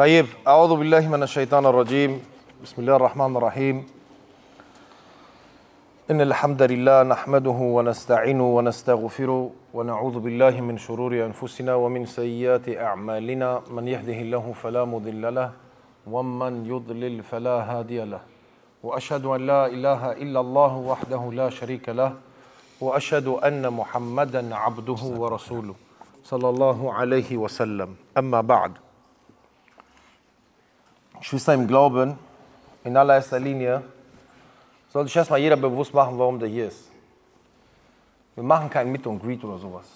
طيب أعوذ بالله من الشيطان الرجيم. بسم الله الرحمن الرحيم. إن الحمد لله نحمده ونستعينه ونستغفره ونعوذ بالله من شرور أنفسنا ومن سيئات أعمالنا. من يهده الله فلا مضل له ومن يضلل فلا هادي له. وأشهد أن لا إله إلا الله وحده لا شريك له. وأشهد أن محمدا عبده ورسوله. صلى الله عليه وسلم. أما بعد. Geschwister im Glauben, in allererster Linie sollte sich erstmal jeder bewusst machen, warum der hier ist. Wir machen kein Meet und Greet oder sowas.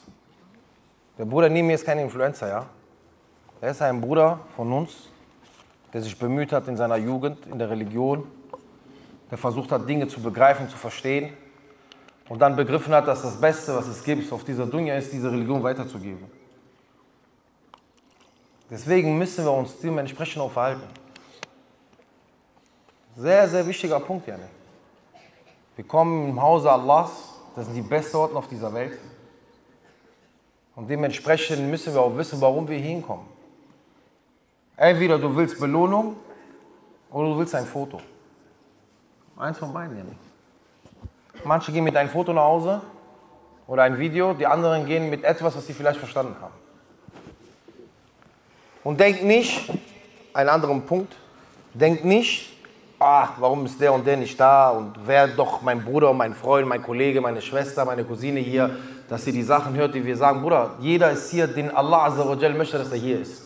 Der Bruder neben mir ist kein Influencer, ja? Er ist ein Bruder von uns, der sich bemüht hat in seiner Jugend, in der Religion, der versucht hat, Dinge zu begreifen, zu verstehen und dann begriffen hat, dass das Beste, was es gibt auf dieser Dunja ist, diese Religion weiterzugeben. Deswegen müssen wir uns dementsprechend auch verhalten. Sehr, sehr wichtiger Punkt, Janne. Wir kommen im Hause Allahs, das sind die besten Orten auf dieser Welt. Und dementsprechend müssen wir auch wissen, warum wir hinkommen. Entweder du willst Belohnung oder du willst ein Foto. Eins von beiden, Janne. Manche gehen mit einem Foto nach Hause oder ein Video, die anderen gehen mit etwas, was sie vielleicht verstanden haben. Und denk nicht, einen anderen Punkt, denk nicht, ah, warum ist der und der nicht da und wer doch mein Bruder, mein Freund, mein Kollege, meine Schwester, meine Cousine hier, dass sie die Sachen hört, die wir sagen, Bruder, jeder ist hier, den Allah möchte, dass er hier ist.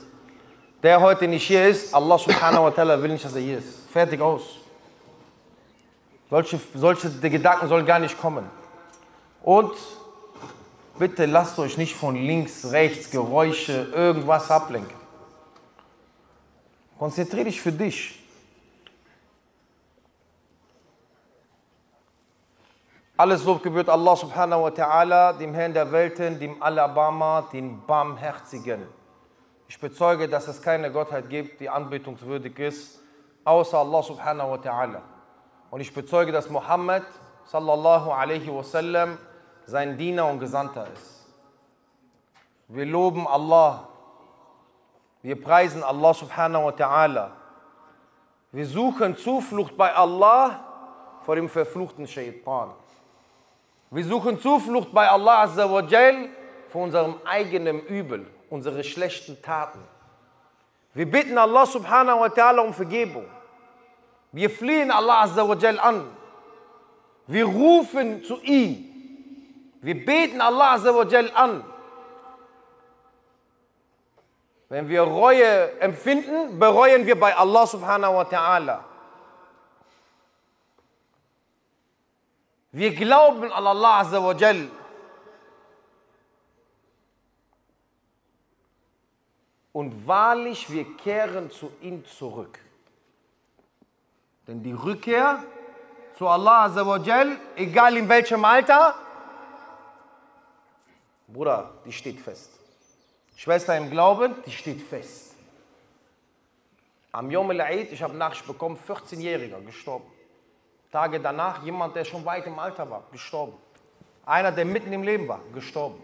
Der heute nicht hier ist, Allah subhanahu wa ta'ala will nicht, dass er hier ist. Fertig aus. Solche, solche Gedanken sollen gar nicht kommen. Und bitte lasst euch nicht von links, rechts, Geräusche, irgendwas ablenken. Konzentriere dich für dich. Alles Lob gebührt Allah subhanahu wa ta'ala, dem Herrn der Welten, dem Alabama, dem Barmherzigen. Ich bezeuge, dass es keine Gottheit gibt, die anbetungswürdig ist, außer Allah subhanahu wa ta'ala. Und ich bezeuge, dass Muhammad sallallahu alaihi wasallam sein Diener und Gesandter ist. Wir loben Allah. Wir preisen Allah subhanahu wa ta'ala. Wir suchen Zuflucht bei Allah vor dem verfluchten Shaitan. Wir suchen Zuflucht bei Allah vor unserem eigenen Übel, unsere schlechten Taten. Wir bitten Allah subhanahu wa ta'ala um Vergebung. Wir fliehen Allah an. Wir rufen zu ihm. Wir beten Allah an. Wenn wir Reue empfinden, bereuen wir bei Allah subhanahu wa ta'ala. Wir glauben an Allah Azza wa Jal. Und wahrlich, wir kehren zu ihm zurück. Denn die Rückkehr zu Allah Azza wa Jal, egal in welchem Alter, Bruder, die steht fest. Schwester im Glauben, die steht fest. Am Yom al-Eid, ich habe Nachricht bekommen, 14-Jähriger gestorben. Tage danach jemand, der schon weit im Alter war, gestorben. Einer, der mitten im Leben war, gestorben.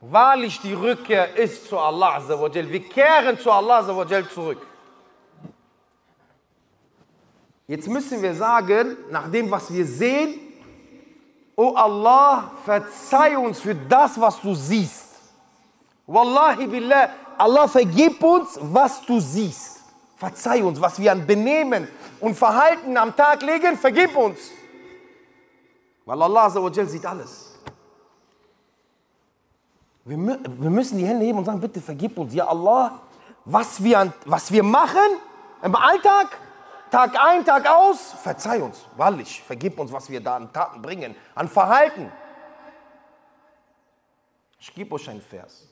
Wahrlich, die Rückkehr ist zu Allah. Wir kehren zu Allah zurück. Jetzt müssen wir sagen, nach dem, was wir sehen, O Allah, verzeih uns für das, was du siehst. Wallahi billah, Allah vergib uns, was du siehst. Verzeih uns, was wir an Benehmen und Verhalten am Tag legen, vergib uns. Weil Allah Azza wa Jal sieht alles. Wir, wir müssen die Hände heben und sagen, bitte vergib uns, ja Allah, was wir, an, was wir machen im Alltag, Tag ein, Tag aus, verzeih uns, wahrlich, vergib uns, was wir da an Taten bringen, an Verhalten. Ich gebe euch einen Vers.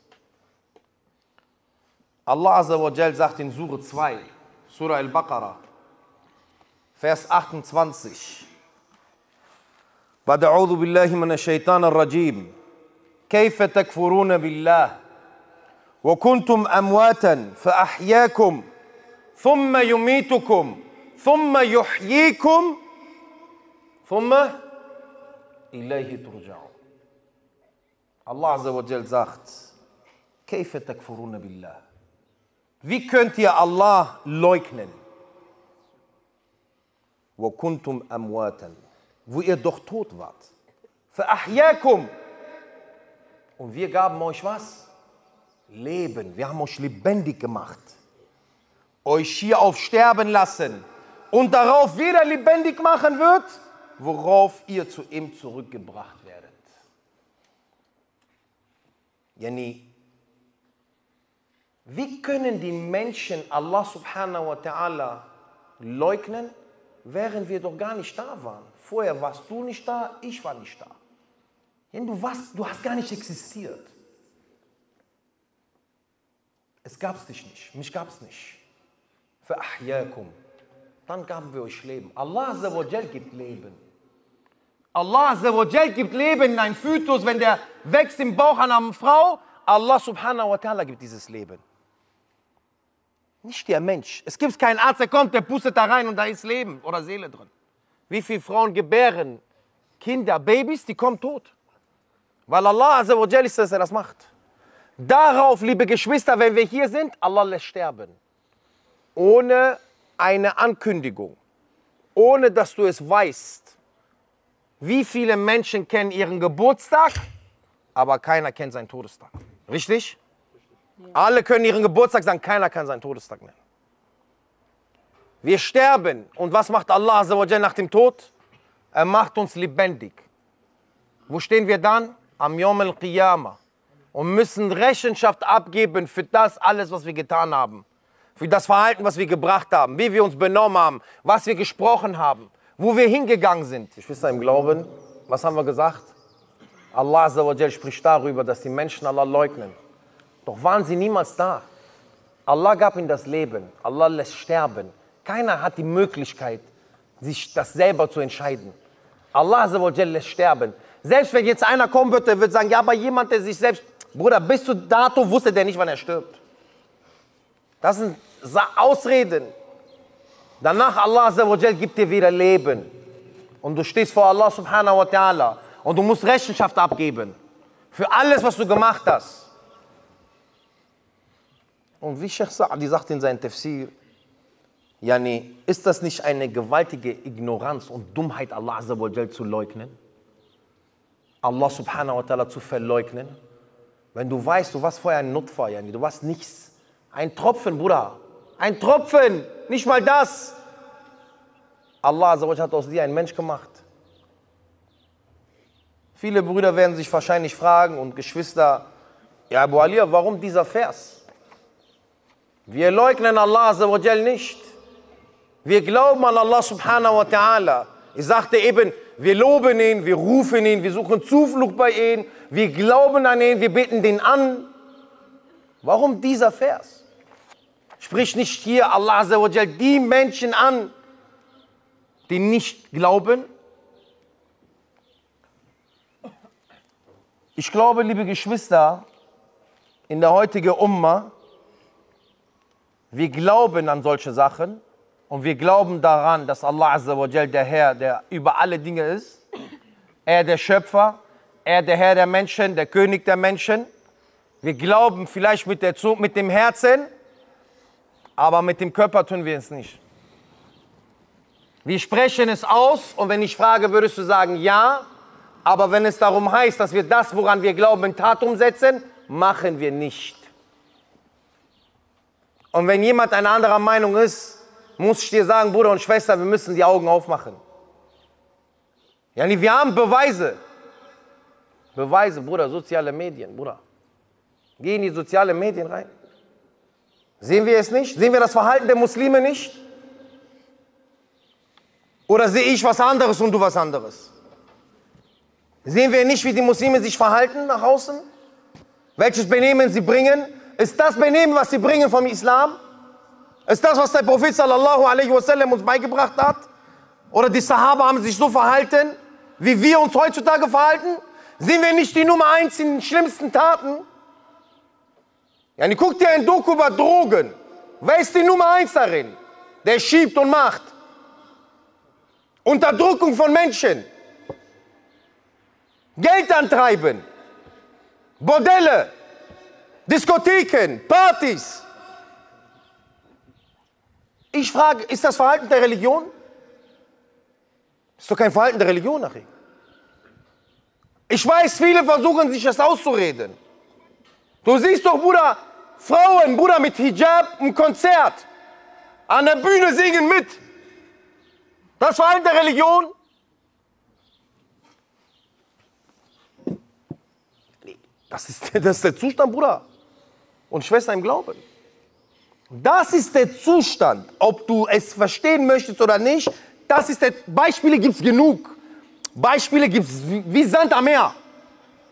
Allah Azza wa Jal sagt in Surah 2, Surah Al-Baqarah, Vers 28. بعد أعوذ بالله من الشيطان الرجيم. كيف تكفرون بالله؟ وكنتم أمواتا فأحياكم ثم يميتكم ثم يحييكم ثم إليه ترجعون. الله عز وجل sagt كيف تكفرون بالله؟ Wie könnt ihr Allah leugnen? Wo kuntum amwatan, wo ihr doch tot wart. Verahyakum. Und wir gaben euch was? Leben. Wir haben euch lebendig gemacht. Euch hier auf sterben lassen. Und darauf wieder lebendig machen wird, worauf ihr zu ihm zurückgebracht werdet. Yani, wie können die Menschen Allah subhanahu wa ta'ala leugnen, während wir doch gar nicht da waren? Vorher warst du nicht da, ich war nicht da. Du, warst, du hast gar nicht existiert. Es gab dich nicht, mich gab es nicht. Für Ahyakum. Dann gaben wir euch Leben. Allah gibt Leben. Allah gibt Leben in ein Fötus, wenn der wächst im Bauch einer Frau. Allah subhanahu wa ta'ala gibt dieses Leben. Nicht der Mensch. Es gibt keinen Arzt, der kommt, der pustet da rein und da ist Leben oder Seele drin. Wie viele Frauen gebären Kinder, Babys, die kommen tot. Weil Allah ist das, der das macht. Darauf, liebe Geschwister, wenn wir hier sind, Allah lässt sterben. Ohne eine Ankündigung. Ohne dass du es weißt. Wie viele Menschen kennen ihren Geburtstag, aber keiner kennt seinen Todestag. Richtig? Alle können ihren Geburtstag sagen, keiner kann seinen Todestag nennen. Wir sterben. Und was macht Allah nach dem Tod? Er macht uns lebendig. Wo stehen wir dann? Am Yom al-Qiyamah. Und müssen Rechenschaft abgeben für das alles, was wir getan haben. Für das Verhalten, was wir gebracht haben. Wie wir uns benommen haben. Was wir gesprochen haben. Wo wir hingegangen sind. Geschwister im Glauben, was haben wir gesagt? Allah spricht darüber, dass die Menschen Allah leugnen. Doch waren sie niemals da. Allah gab ihnen das Leben. Allah lässt sterben. Keiner hat die Möglichkeit, sich das selber zu entscheiden. Allah lässt sterben. Selbst wenn jetzt einer kommen würde, der würde sagen, ja, aber jemand, der sich selbst, Bruder, bis zu dato wusste der nicht, wann er stirbt. Das sind Ausreden. Danach Allah gibt dir wieder Leben. Und du stehst vor Allah subhanahu wa ta'ala. Und du musst Rechenschaft abgeben. Für alles, was du gemacht hast. Und wie Sheikh Sa'adi sagt in seinem Tafsir, yani, ist das nicht eine gewaltige Ignoranz und Dummheit, Allah zu leugnen? Allah subhanahu wa ta'ala zu verleugnen? Wenn du weißt, du warst vorher ein Nutfa, yani, du warst nichts. Ein Tropfen, Bruder. Ein Tropfen, nicht mal das. Allah hat aus dir einen Mensch gemacht. Viele Brüder werden sich wahrscheinlich fragen und Geschwister, ja, Abu Aliyah, warum dieser Vers? Wir leugnen Allah nicht. Wir glauben an Allah subhanahu wa ta'ala. Ich sagte eben, wir loben ihn, wir rufen ihn, wir suchen Zuflucht bei ihm, wir glauben an ihn, wir beten den an. Warum dieser Vers? Sprich nicht hier Allah die Menschen an, die nicht glauben. Ich glaube, liebe Geschwister, in der heutigen Umma, wir glauben an solche Sachen und wir glauben daran, dass Allah Azzawajal der Herr, der über alle Dinge ist, er der Schöpfer, er der Herr der Menschen, der König der Menschen. Wir glauben vielleicht mit, der, mit dem Herzen, aber mit dem Körper tun wir es nicht. Wir sprechen es aus und wenn ich frage, würdest du sagen ja, aber wenn es darum heißt, dass wir das, woran wir glauben, in Tat umsetzen, machen wir nicht. Und wenn jemand einer anderer Meinung ist, muss ich dir sagen, Bruder und Schwester, wir müssen die Augen aufmachen. Ja, wir haben Beweise. Beweise, Bruder, soziale Medien, Bruder. Geh in die sozialen Medien rein. Sehen wir es nicht? Sehen wir das Verhalten der Muslime nicht? Oder sehe ich was anderes und du was anderes? Sehen wir nicht, wie die Muslime sich verhalten nach außen? Welches Benehmen sie bringen? Ist das Benehmen, was sie bringen vom Islam? Ist das, was der Prophet sallallahu alaihi wasallam uns beigebracht hat? Oder die Sahaba haben sich so verhalten, wie wir uns heutzutage verhalten? Sind wir nicht die Nummer eins in den schlimmsten Taten? Ja, guck dir ein Doku über Drogen. Wer ist die Nummer eins darin? Der schiebt und macht. Unterdrückung von Menschen. Geld antreiben. Bordelle. Diskotheken, Partys. ich frage, ist das Verhalten der Religion? Ist doch kein Verhalten der Religion, Achim. Ich weiß, viele versuchen sich das auszureden. Du siehst doch, Bruder, Frauen, Bruder, mit Hijab, ein Konzert. An der Bühne singen mit. Das Verhalten der Religion? Das ist, das ist der Zustand, Bruder und Schwester im Glauben. Das ist der Zustand, ob du es verstehen möchtest oder nicht. Das ist der, Beispiele gibt es genug. Beispiele gibt es wie Sand am Meer.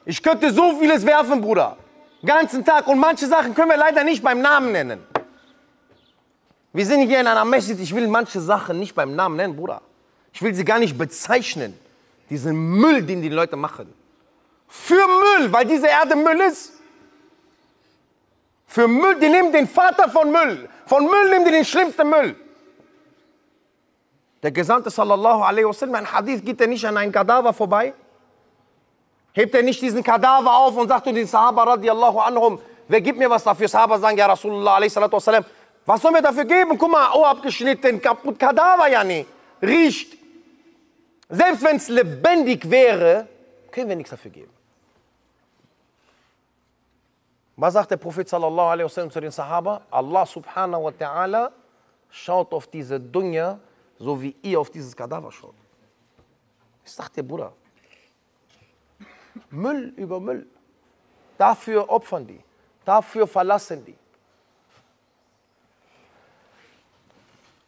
Ich könnte so vieles werfen, Bruder. Ganzen Tag. Und manche Sachen können wir leider nicht beim Namen nennen. Wir sind hier in einer Messe. Ich will manche Sachen nicht beim Namen nennen, Bruder. Ich will sie gar nicht bezeichnen. Diesen Müll, den die Leute machen. Für Müll, weil diese Erde Müll ist. Für Müll, die nehmen den Vater von Müll. Von Müll nehmen die den schlimmsten Müll. Der Gesandte sallallahu alaihi wasallam, ein Hadith, geht er nicht an einen Kadaver vorbei? Hebt er nicht diesen Kadaver auf und sagt zu den Sahaba radiallahu anhum, wer gibt mir was dafür? Sahaba sagen, ja Rasulullah alaihi salatu wasallam, was sollen wir dafür geben? Guck mal, oh abgeschnitten, kaputt, Kadaver ja nicht, riecht. Selbst wenn es lebendig wäre, können wir nichts dafür geben. Was sagt der Prophet sallallahu alaihi wasallam zu den Sahaba? Allah subhanahu wa ta'ala schaut auf diese Dunya, so wie ihr auf dieses Kadaver schaut. Ich sag dir, Bruder, Müll über Müll. Dafür opfern die, dafür verlassen die.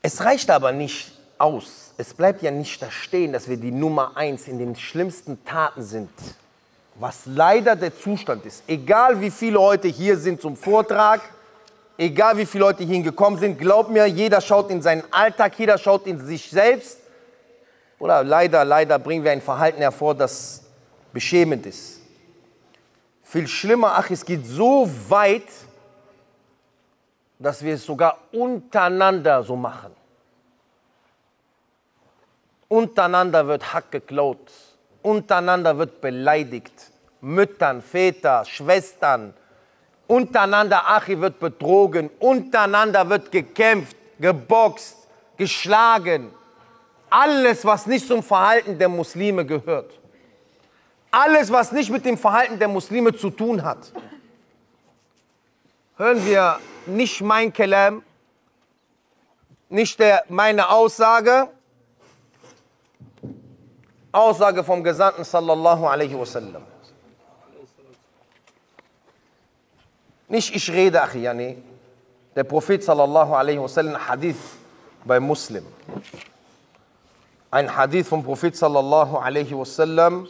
Es reicht aber nicht aus. Es bleibt ja nicht da stehen, dass wir die Nummer eins in den schlimmsten Taten sind was leider der Zustand ist. Egal wie viele heute hier sind zum Vortrag, egal wie viele Leute hierhin gekommen sind, glaub mir, jeder schaut in seinen Alltag, jeder schaut in sich selbst. Oder leider, leider bringen wir ein Verhalten hervor, das beschämend ist. Viel schlimmer, ach, es geht so weit, dass wir es sogar untereinander so machen. Untereinander wird Hack geklaut untereinander wird beleidigt. Müttern, Väter, Schwestern, untereinander Achi wird betrogen, untereinander wird gekämpft, geboxt, geschlagen. Alles, was nicht zum Verhalten der Muslime gehört. Alles, was nicht mit dem Verhalten der Muslime zu tun hat. Hören wir nicht mein Kelam, nicht der, meine Aussage, Aussage vom Gesandten sallallahu alaihi wasallam. Nicht ich rede, Achiyani. Der Prophet sallallahu alaihi wasallam, Hadith bei Muslim. Ein Hadith vom Prophet sallallahu alaihi wasallam,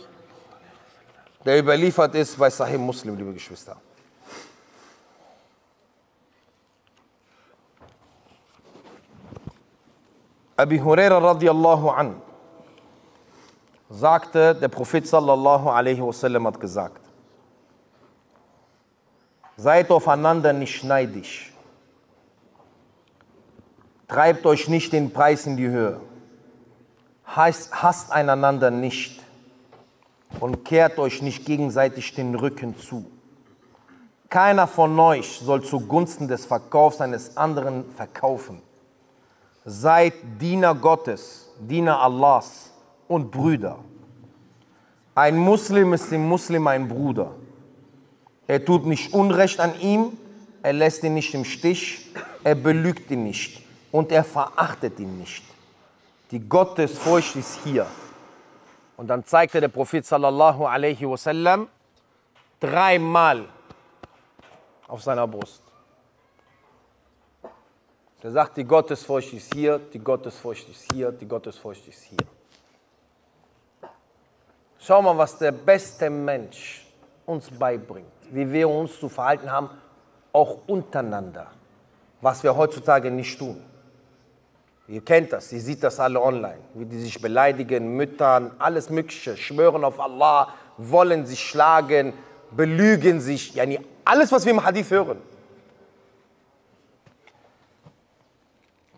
der überliefert ist bei Sahih Muslim, liebe Geschwister. Abi Huraira radiallahu anhu sagte, der Prophet sallallahu alaihi wasallam hat gesagt, seid aufeinander nicht neidisch. Treibt euch nicht den Preis in die Höhe. Hasst einander nicht und kehrt euch nicht gegenseitig den Rücken zu. Keiner von euch soll zugunsten des Verkaufs eines anderen verkaufen. Seid Diener Gottes, Diener Allahs und Brüder. Ein Muslim ist dem Muslim ein Bruder. Er tut nicht Unrecht an ihm, er lässt ihn nicht im Stich, er belügt ihn nicht und er verachtet ihn nicht. Die Gottesfurcht ist hier. Und dann zeigte der Prophet sallallahu alaihi wasallam dreimal auf seiner Brust. Er sagt, die Gottesfurcht ist hier, die Gottesfurcht ist hier, die Gottesfurcht ist hier. Schau mal, was der beste Mensch uns beibringt, wie wir uns zu verhalten haben, auch untereinander, was wir heutzutage nicht tun. Ihr kennt das, ihr seht das alle online, wie die sich beleidigen, müttern, alles Mögliche, schwören auf Allah, wollen sich schlagen, belügen sich, yani alles, was wir im Hadith hören.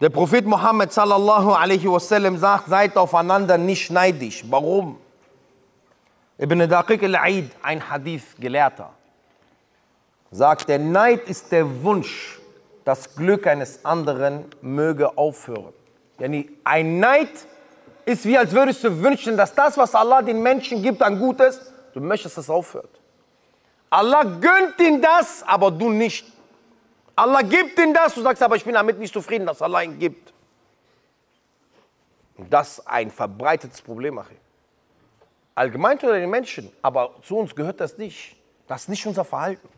Der Prophet Muhammad sallallahu alaihi wasallam sagt, seid aufeinander nicht neidisch. Warum? Ibn Daqiq al-Aid, ein Hadith-Gelehrter, sagt, der Neid ist der Wunsch das Glück eines anderen möge aufhören. Yani ein Neid ist wie, als würdest du wünschen, dass das, was Allah den Menschen gibt an Gutes, du möchtest, dass es aufhört. Allah gönnt ihm das, aber du nicht. Allah gibt ihm das, du sagst aber, ich bin damit nicht zufrieden, dass Allah ihn gibt. Und das ist ein verbreitetes Problem, Achim. Allgemein unter den Menschen, aber zu uns gehört das nicht. Das ist nicht unser Verhalten.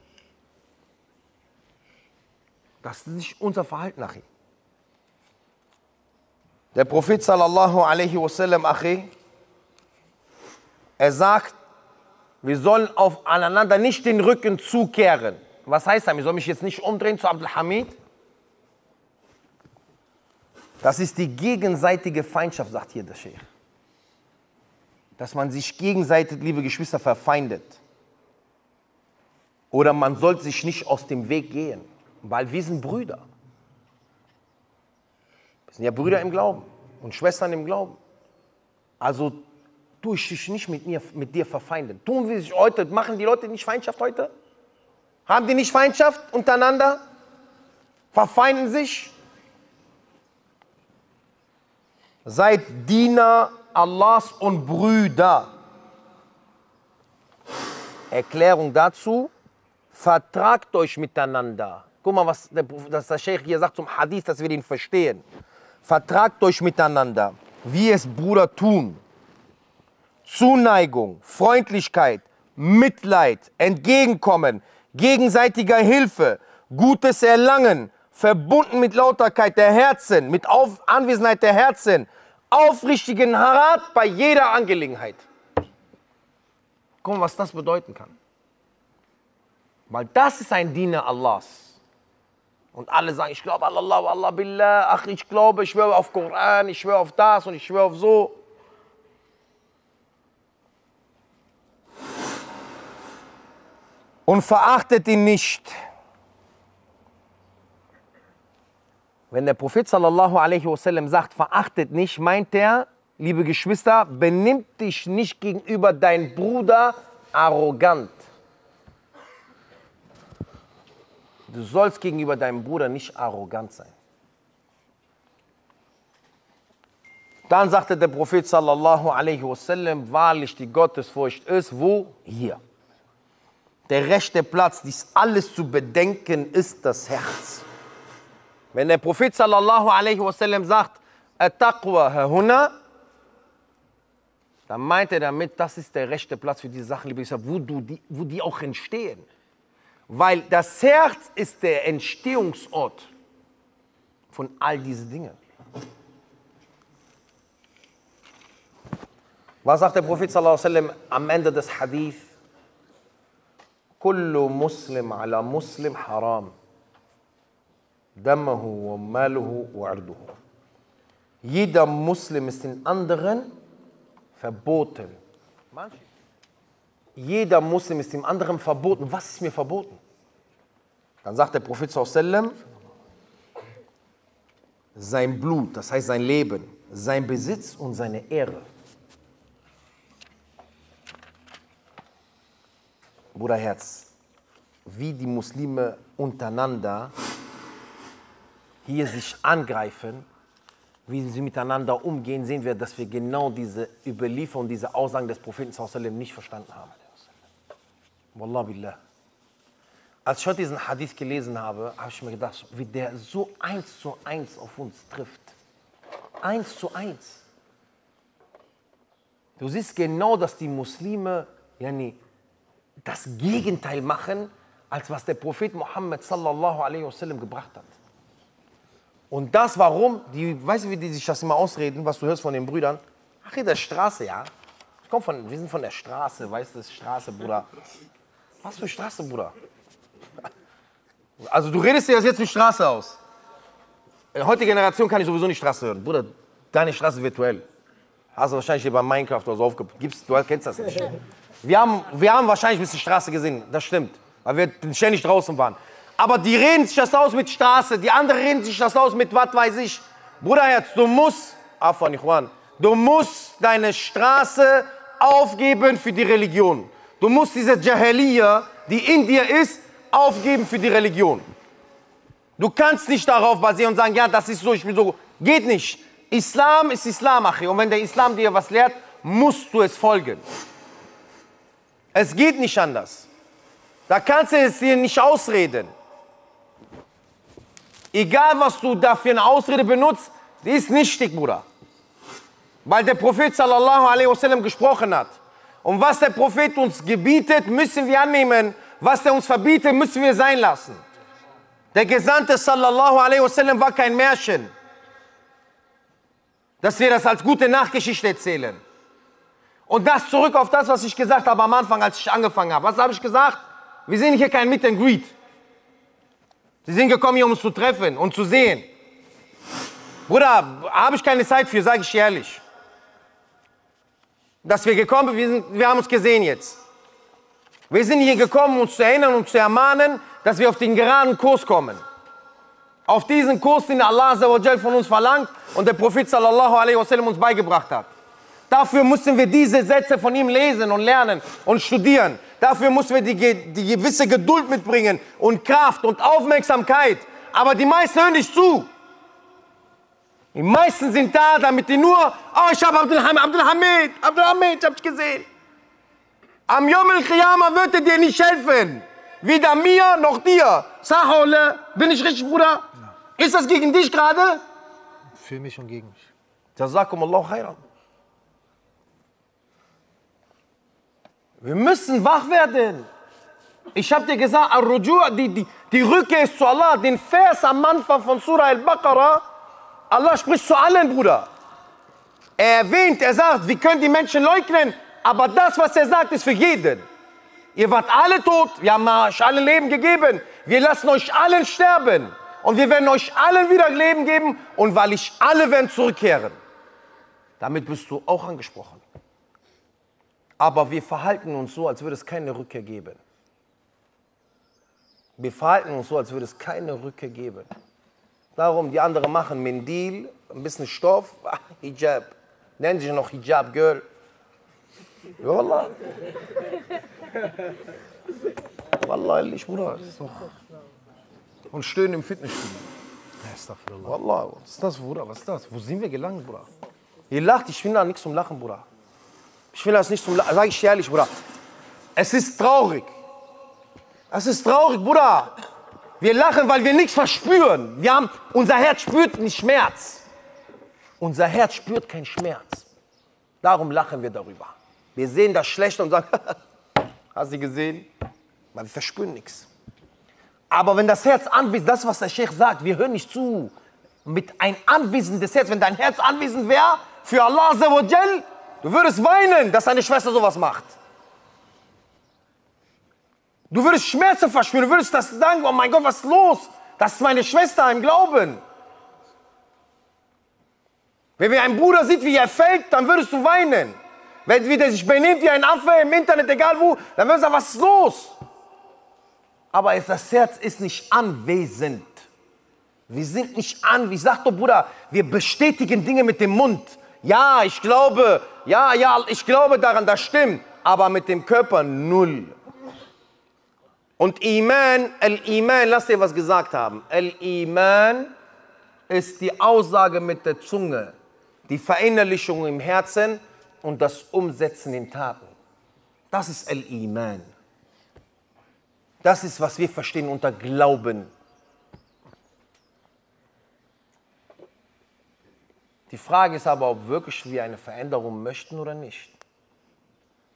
Das ist nicht unser Verhalten, Achim. Der Prophet sallallahu alaihi wasallam, Achi, er sagt, wir sollen aufeinander nicht den Rücken zukehren. Was heißt das? Ich soll mich jetzt nicht umdrehen zu Abdul Hamid? Das ist die gegenseitige Feindschaft, sagt hier der Sheikh. Dass man sich gegenseitig, liebe Geschwister, verfeindet. Oder man sollte sich nicht aus dem Weg gehen, weil wir sind Brüder. Wir sind ja Brüder im Glauben und Schwestern im Glauben. Also tue ich dich nicht mit, mir, mit dir verfeinden. Tun wir sich heute, machen die Leute nicht Feindschaft heute? Haben die nicht Feindschaft untereinander? Verfeinden sich? Seid Diener Allahs und Brüder. Erklärung dazu, vertragt euch miteinander. Guck mal, was der, das der Sheikh hier sagt zum Hadith, dass wir den verstehen. Vertragt euch miteinander, wie es Brüder tun. Zuneigung, Freundlichkeit, Mitleid, Entgegenkommen, gegenseitiger Hilfe, gutes Erlangen, verbunden mit Lauterkeit der Herzen, mit Auf Anwesenheit der Herzen, aufrichtigen Harat bei jeder Angelegenheit. Guck mal, was das bedeuten kann. Weil das ist ein Diener Allahs. Und alle sagen, ich glaube an Allah, Allah billah, ach, ich glaube, ich schwöre auf Koran, ich schwöre auf das und ich schwöre auf so. Und verachtet ihn nicht. Wenn der Prophet sallallahu alaihi wasallam sagt, verachtet nicht, meint er, liebe Geschwister, benimm dich nicht gegenüber deinem Bruder arrogant. Du sollst gegenüber deinem Bruder nicht arrogant sein. Dann sagte der Prophet sallallahu alaihi wasallam, wahrlich die Gottesfurcht ist, wo? Hier. Der rechte Platz, dies alles zu bedenken, ist das Herz. Wenn der Prophet sallallahu alaihi wasallam sagt, At-Taqwa hahuna, dann meint er damit, das ist der rechte Platz für diese Sachen, liebe Geschwister, wo, die, wo die auch entstehen. Weil das Herz ist der Entstehungsort von all diesen Dingen. Was sagt der Prophet sallallahu alaihi wasallam am Ende des Hadith? Kullu Muslim ala Muslim haram. Maluhu wa arduhu. Jeder Muslim ist den anderen verboten. Jeder Muslim ist dem anderen verboten. Was ist mir verboten? Dann sagt der Prophet sallam, sein Blut, das heißt sein Leben, sein Besitz und seine Ehre. Bruderherz, wie die Muslime untereinander hier sich angreifen, wie sie miteinander umgehen, sehen wir, dass wir genau diese Überlieferung, diese Aussagen des Propheten nicht verstanden haben. Wallah billah. Als ich heute diesen Hadith gelesen habe, habe ich mir gedacht, wie der so eins zu eins auf uns trifft. Eins zu eins. Du siehst genau, dass die Muslime yani, das Gegenteil machen, als was der Prophet Muhammad sallallahu alaihi wasallam gebracht hat. Und das warum, die, weißt du, wie die sich das immer ausreden, was du hörst von den Brüdern? Ach, hier der Straße, ja. Ich komm von, wir sind von der Straße, weißt du, Straße, Bruder. Was für Straße, Bruder? Also du redest dir das jetzt wie Straße aus. In der heutigen Generation kann ich sowieso nicht Straße hören. Bruder, deine Straße virtuell. Hast du wahrscheinlich hier bei Minecraft oder so aufgepasst. Du kennst das nicht. Wir haben, wir haben wahrscheinlich ein bisschen Straße gesehen, das stimmt. Weil wir ständig draußen waren. Aber die reden sich das aus mit Straße, die anderen reden sich das aus mit was weiß ich. Bruderherz, du musst, Afan Ikhwan, du musst deine Straße aufgeben für die Religion. Du musst diese Jahiliya, die in dir ist, aufgeben für die Religion. Du kannst nicht darauf basieren und sagen, ja, das ist so, ich bin so. Geht nicht. Islam ist Islam, Achi. Und wenn der Islam dir was lehrt, musst du es folgen. Es geht nicht anders. Da kannst du es dir nicht ausreden. Egal, was du da für eine Ausrede benutzt, die ist nichtig, Bruder. Weil der Prophet sallallahu alaihi wasallam gesprochen hat. Und was der Prophet uns gebietet, müssen wir annehmen. Was er uns verbietet, müssen wir sein lassen. Der Gesandte sallallahu alaihi wasallam war kein Märchen. Dass wir das als gute Nachgeschichte erzählen. Und das zurück auf das, was ich gesagt habe am Anfang, als ich angefangen habe. Was habe ich gesagt? Wir sind hier kein Meet and Greet. Sie sind gekommen, hier um uns zu treffen und zu sehen. Bruder, habe ich keine Zeit für, sage ich ehrlich. Dass wir gekommen wir, sind, wir haben uns gesehen jetzt. Wir sind hier gekommen, um uns zu erinnern und zu ermahnen, dass wir auf den geraden Kurs kommen. Auf diesen Kurs, den Allah von uns verlangt und der Prophet sallallahu wasallam uns beigebracht hat. Dafür müssen wir diese Sätze von ihm lesen und lernen und studieren. Dafür müssen wir die, die gewisse Geduld mitbringen und Kraft und Aufmerksamkeit. Aber die meisten hören nicht zu. Die meisten sind da, damit die nur, oh, ich habe Abdul Hamid, Abdul Hamid, Abdul Hamid, ich hab's gesehen. Am Yom al wird er dir nicht helfen. Weder mir noch dir. Sahole, bin ich richtig, Bruder? Ist das gegen dich gerade? Für mich und gegen mich. Jazakum Allah khairan. Wir müssen wach werden. Ich habe dir gesagt, die, die, die Rückkehr ist zu Allah. Den Vers am Anfang von Surah Al-Baqarah, Allah spricht zu allen, Bruder. Er erwähnt, er sagt, wir können die Menschen leugnen, aber das, was er sagt, ist für jeden. Ihr wart alle tot, wir haben euch alle Leben gegeben. Wir lassen euch allen sterben. Und wir werden euch allen wieder Leben geben und weil ich alle werden zurückkehren. Damit bist du auch angesprochen. Aber wir verhalten uns so, als würde es keine Rückkehr geben. Wir verhalten uns so, als würde es keine Rückkehr geben. Darum, die anderen machen Mendil, ein bisschen Stoff, ah, Hijab. Nennen sich noch Hijab Girl. Ja, Wallah. Wallah, ehrlich, Bruder. Und stöhnen im Fitnessstudio. Wallah, was ist das, Bruder? Was ist das? Wo sind wir gelangt, Bruder? Ihr lacht, ich finde da nichts zum Lachen, Bruder. Ich will das nicht zum Lachen, sag ich ehrlich, Bruder. Es ist traurig. Es ist traurig, Bruder. Wir lachen, weil wir nichts verspüren. Wir haben, unser Herz spürt nicht Schmerz. Unser Herz spürt keinen Schmerz. Darum lachen wir darüber. Wir sehen das Schlechte und sagen, hast du gesehen? Weil wir verspüren nichts. Aber wenn das Herz anwesend, das, was der Sheikh sagt, wir hören nicht zu. Mit ein anwesendes Herz, wenn dein Herz anwesend wäre, für Allah, du würdest weinen, dass deine Schwester sowas macht. Du würdest Schmerzen verspüren, du würdest das sagen, oh mein Gott, was ist los? Das ist meine Schwester im Glauben. Wenn wir einen Bruder sieht, wie er fällt, dann würdest du weinen. Wenn der sich benimmt wie ein Affe im Internet, egal wo, dann würdest du sagen, was ist los? Aber das Herz ist nicht anwesend. Wir sind nicht an, wie sagt der Bruder, wir bestätigen Dinge mit dem Mund. Ja, ich glaube, ja, ja, ich glaube daran, das stimmt. Aber mit dem Körper null. Und Iman, Al-Iman, lass dir was gesagt haben. Al-Iman ist die Aussage mit der Zunge, die Verinnerlichung im Herzen und das Umsetzen in Taten. Das ist Al-Iman. Das ist, was wir verstehen unter Glauben. Die Frage ist aber, ob wirklich wir eine Veränderung möchten oder nicht.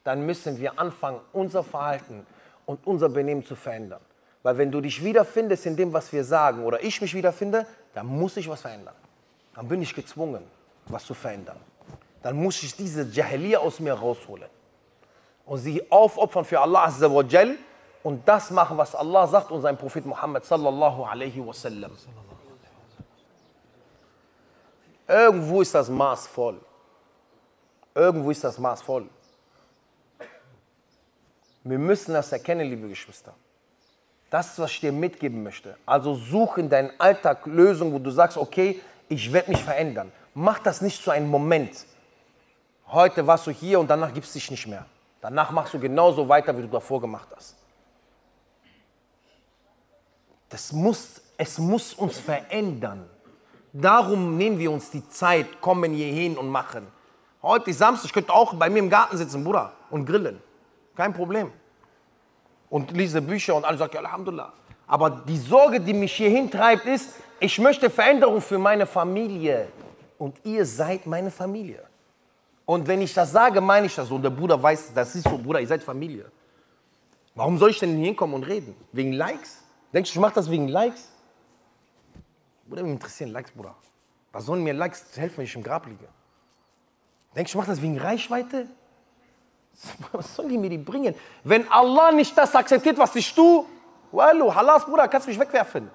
Dann müssen wir anfangen, unser Verhalten und unser Benehmen zu verändern. Weil wenn du dich wiederfindest in dem, was wir sagen, oder ich mich wiederfinde, dann muss ich was verändern. Dann bin ich gezwungen, was zu verändern. Dann muss ich diese Jahiliya aus mir rausholen und sie aufopfern für Allah und das machen, was Allah sagt und sein Prophet Muhammad sallallahu alaihi wasallam. Irgendwo ist das Maß voll. Irgendwo ist das Maß voll. Wir müssen das erkennen, liebe Geschwister. Das ist, was ich dir mitgeben möchte. Also such in deinem Alltag Lösungen, wo du sagst, okay, ich werde mich verändern. Mach das nicht zu einem Moment. Heute warst du hier und danach gibst du dich nicht mehr. Danach machst du genauso weiter, wie du davor gemacht hast. Das muss Es muss uns verändern. Darum nehmen wir uns die Zeit, kommen hier hin und machen. Heute ist Samstag, ich könnte auch bei mir im Garten sitzen, Bruder, und grillen. Kein Problem. Und lese Bücher und alle sagen, Alhamdulillah. Aber die Sorge, die mich hierhin treibt, ist, ich möchte Veränderung für meine Familie. Und ihr seid meine Familie. Und wenn ich das sage, meine ich das so. Und der Bruder weiß, das ist so, Bruder, ihr seid Familie. Warum soll ich denn hinkommen und reden? Wegen Likes? Denkst du, ich mache das wegen Likes? Mich interessieren Likes, Bruder. Was sollen mir Likes helfen, wenn ich im Grab liege? Denkst du, ich mache das wegen Reichweite? Was sollen die mir die bringen? Wenn Allah nicht das akzeptiert, was ich tue, wallo, halas, Bruder, kannst du mich wegwerfen.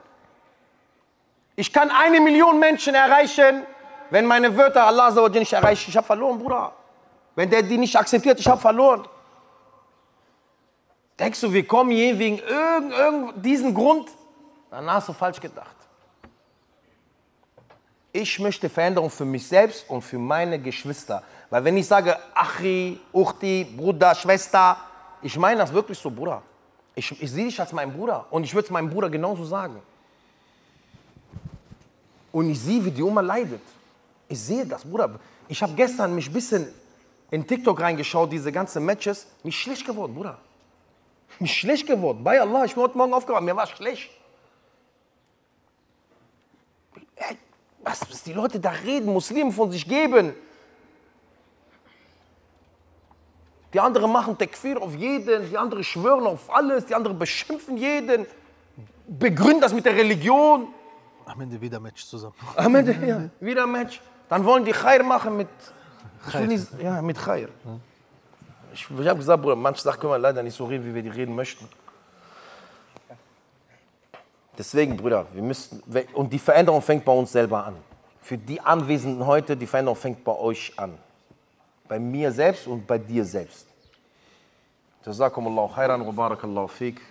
Ich kann eine Million Menschen erreichen, wenn meine Wörter Allah so nicht erreichen. Ich habe verloren, Bruder. Wenn der die nicht akzeptiert, ich habe verloren. Denkst du, wir kommen hier wegen irgend, irgend diesen Grund? Dann hast du falsch gedacht. Ich möchte Veränderung für mich selbst und für meine Geschwister. Weil wenn ich sage Achi, Uchti, Bruder, Schwester, ich meine das wirklich so, Bruder. Ich, ich sehe dich als meinen Bruder und ich würde es meinem Bruder genauso sagen. Und ich sehe, wie die Oma leidet. Ich sehe das, Bruder. Ich habe gestern mich ein bisschen in TikTok reingeschaut, diese ganzen Matches. Mich schlecht geworden, Bruder. Mich schlecht geworden. Bei Allah, ich bin heute Morgen aufgewacht, mir war schlecht. Was, was die Leute da reden, Muslime von sich geben. Die anderen machen Tekfir auf jeden, die anderen schwören auf alles, die anderen beschimpfen jeden, begründen das mit der Religion. Am Ende wieder Match zusammen. Am Ende, ja, wieder Match. Dann wollen die Khair machen mit, nicht, ja, mit Khair. Ich, ich habe gesagt, Bruder, manche Sachen können wir leider nicht so reden, wie wir die reden möchten. Deswegen, Brüder, wir müssen, und die Veränderung fängt bei uns selber an. Für die Anwesenden heute, die Veränderung fängt bei euch an. Bei mir selbst und bei dir selbst. Jazakumullahu khairan wa barakallahu fik.